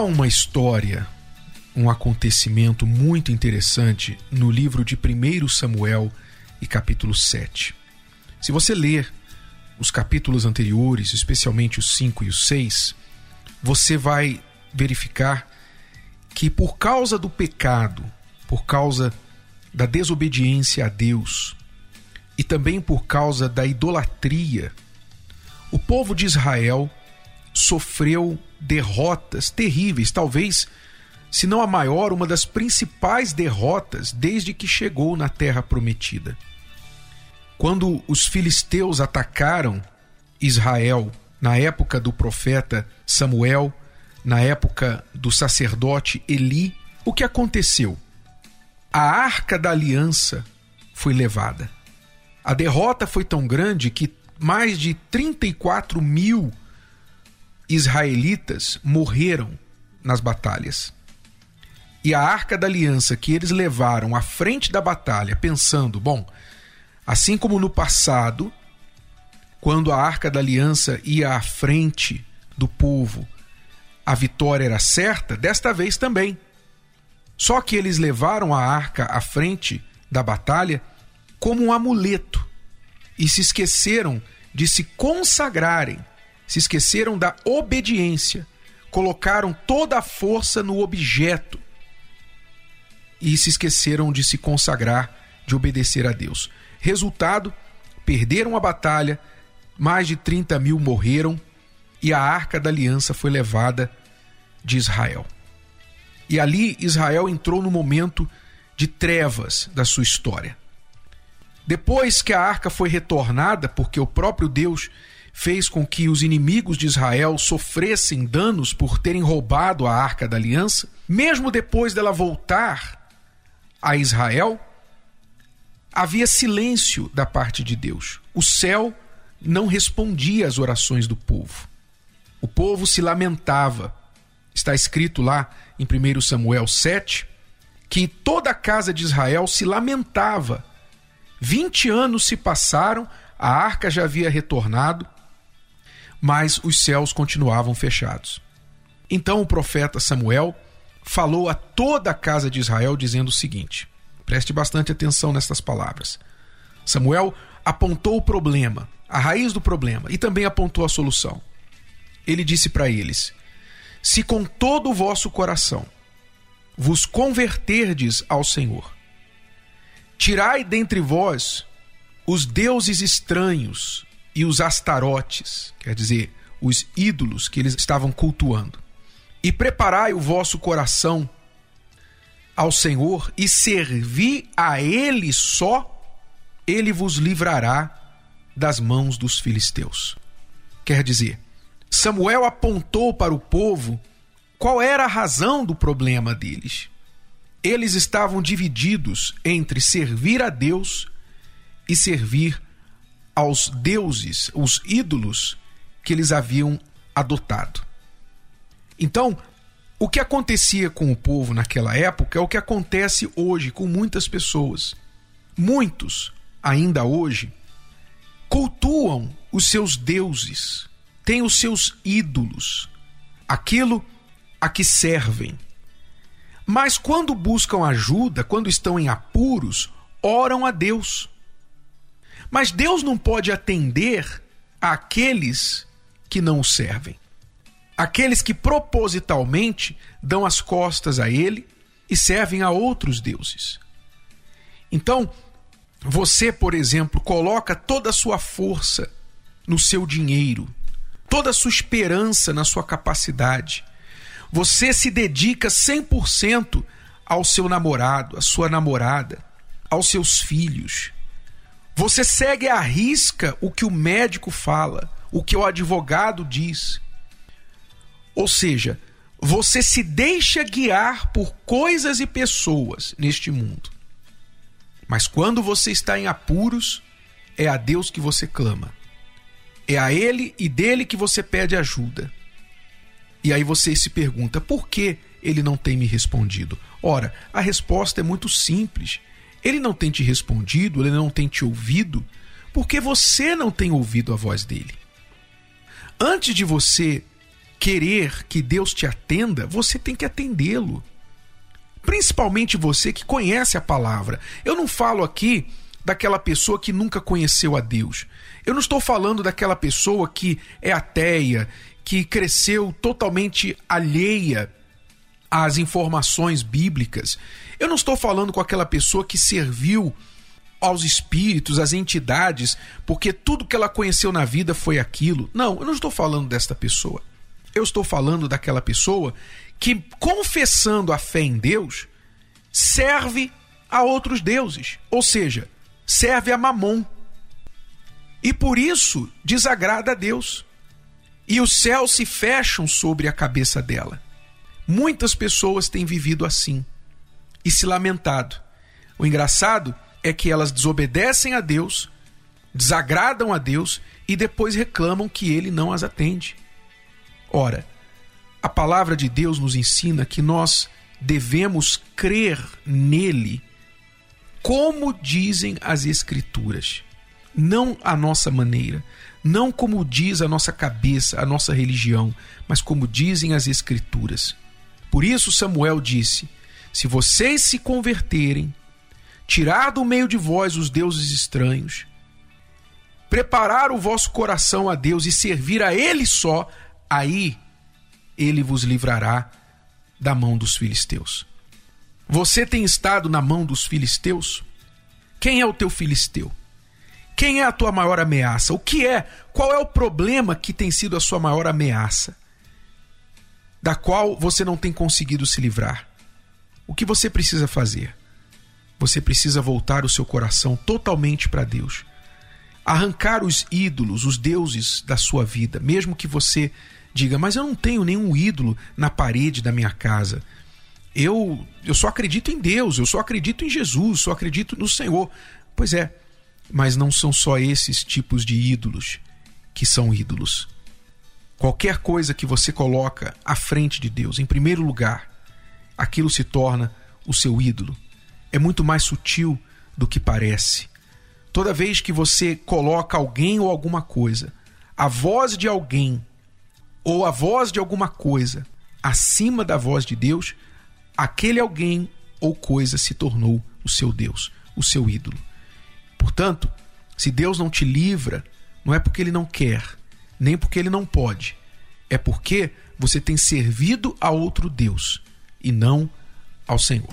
Há uma história, um acontecimento muito interessante no livro de 1 Samuel e capítulo 7. Se você ler os capítulos anteriores, especialmente os 5 e os 6, você vai verificar que por causa do pecado, por causa da desobediência a Deus e também por causa da idolatria, o povo de Israel sofreu derrotas terríveis, talvez, se não a maior, uma das principais derrotas desde que chegou na terra prometida. Quando os filisteus atacaram Israel na época do profeta Samuel, na época do sacerdote Eli, o que aconteceu? A arca da aliança foi levada. A derrota foi tão grande que mais de 34 mil israelitas morreram nas batalhas. E a arca da aliança que eles levaram à frente da batalha, pensando, bom, assim como no passado, quando a arca da aliança ia à frente do povo, a vitória era certa, desta vez também. Só que eles levaram a arca à frente da batalha como um amuleto e se esqueceram de se consagrarem, se esqueceram da obediência, colocaram toda a força no objeto e se esqueceram de se consagrar, de obedecer a Deus. Resultado: perderam a batalha, mais de 30 mil morreram e a arca da aliança foi levada de Israel. E ali Israel entrou no momento de trevas da sua história. Depois que a arca foi retornada, porque o próprio Deus fez com que os inimigos de Israel sofressem danos por terem roubado a arca da aliança, mesmo depois dela voltar a Israel, havia silêncio da parte de Deus. O céu não respondia às orações do povo. O povo se lamentava. Está escrito lá em 1 Samuel 7 que toda a casa de Israel se lamentava 20 anos se passaram, a arca já havia retornado, mas os céus continuavam fechados. Então o profeta Samuel falou a toda a casa de Israel dizendo o seguinte: preste bastante atenção nestas palavras. Samuel apontou o problema, a raiz do problema, e também apontou a solução. Ele disse para eles: Se com todo o vosso coração vos converterdes ao Senhor, Tirai dentre vós os deuses estranhos e os astarotes, quer dizer, os ídolos que eles estavam cultuando. E preparai o vosso coração ao Senhor e servi a Ele só, Ele vos livrará das mãos dos filisteus. Quer dizer, Samuel apontou para o povo qual era a razão do problema deles eles estavam divididos entre servir a Deus e servir aos deuses, os ídolos que eles haviam adotado. Então, o que acontecia com o povo naquela época é o que acontece hoje com muitas pessoas. Muitos, ainda hoje, cultuam os seus deuses, têm os seus ídolos, aquilo a que servem mas quando buscam ajuda, quando estão em apuros, oram a Deus. Mas Deus não pode atender àqueles que não o servem. Aqueles que propositalmente dão as costas a Ele e servem a outros deuses. Então, você, por exemplo, coloca toda a sua força no seu dinheiro, toda a sua esperança na sua capacidade, você se dedica 100% ao seu namorado, à sua namorada, aos seus filhos. Você segue à risca o que o médico fala, o que o advogado diz. Ou seja, você se deixa guiar por coisas e pessoas neste mundo. Mas quando você está em apuros, é a Deus que você clama. É a Ele e dele que você pede ajuda. E aí você se pergunta: por que ele não tem me respondido? Ora, a resposta é muito simples. Ele não tem te respondido, ele não tem te ouvido, porque você não tem ouvido a voz dele. Antes de você querer que Deus te atenda, você tem que atendê-lo. Principalmente você que conhece a palavra. Eu não falo aqui daquela pessoa que nunca conheceu a Deus. Eu não estou falando daquela pessoa que é ateia, que cresceu totalmente alheia às informações bíblicas. Eu não estou falando com aquela pessoa que serviu aos espíritos, às entidades, porque tudo que ela conheceu na vida foi aquilo. Não, eu não estou falando desta pessoa. Eu estou falando daquela pessoa que, confessando a fé em Deus, serve a outros deuses, ou seja, serve a Mamon. E por isso desagrada a Deus. E os céus se fecham sobre a cabeça dela. Muitas pessoas têm vivido assim e se lamentado. O engraçado é que elas desobedecem a Deus, desagradam a Deus e depois reclamam que ele não as atende. Ora, a palavra de Deus nos ensina que nós devemos crer nele como dizem as Escrituras, não a nossa maneira, não como diz a nossa cabeça, a nossa religião, mas como dizem as Escrituras. Por isso Samuel disse: Se vocês se converterem, tirar do meio de vós os deuses estranhos, preparar o vosso coração a Deus e servir a Ele só, aí Ele vos livrará da mão dos filisteus. Você tem estado na mão dos filisteus? Quem é o teu filisteu? Quem é a tua maior ameaça? O que é? Qual é o problema que tem sido a sua maior ameaça? Da qual você não tem conseguido se livrar? O que você precisa fazer? Você precisa voltar o seu coração totalmente para Deus. Arrancar os ídolos, os deuses da sua vida, mesmo que você diga, mas eu não tenho nenhum ídolo na parede da minha casa. Eu, eu só acredito em Deus, eu só acredito em Jesus, só acredito no Senhor. Pois é, mas não são só esses tipos de ídolos que são ídolos. Qualquer coisa que você coloca à frente de Deus, em primeiro lugar, aquilo se torna o seu ídolo é muito mais sutil do que parece. Toda vez que você coloca alguém ou alguma coisa, a voz de alguém ou a voz de alguma coisa acima da voz de Deus, aquele alguém ou coisa se tornou o seu Deus, o seu ídolo. Portanto, se Deus não te livra, não é porque ele não quer, nem porque ele não pode, é porque você tem servido a outro Deus e não ao Senhor.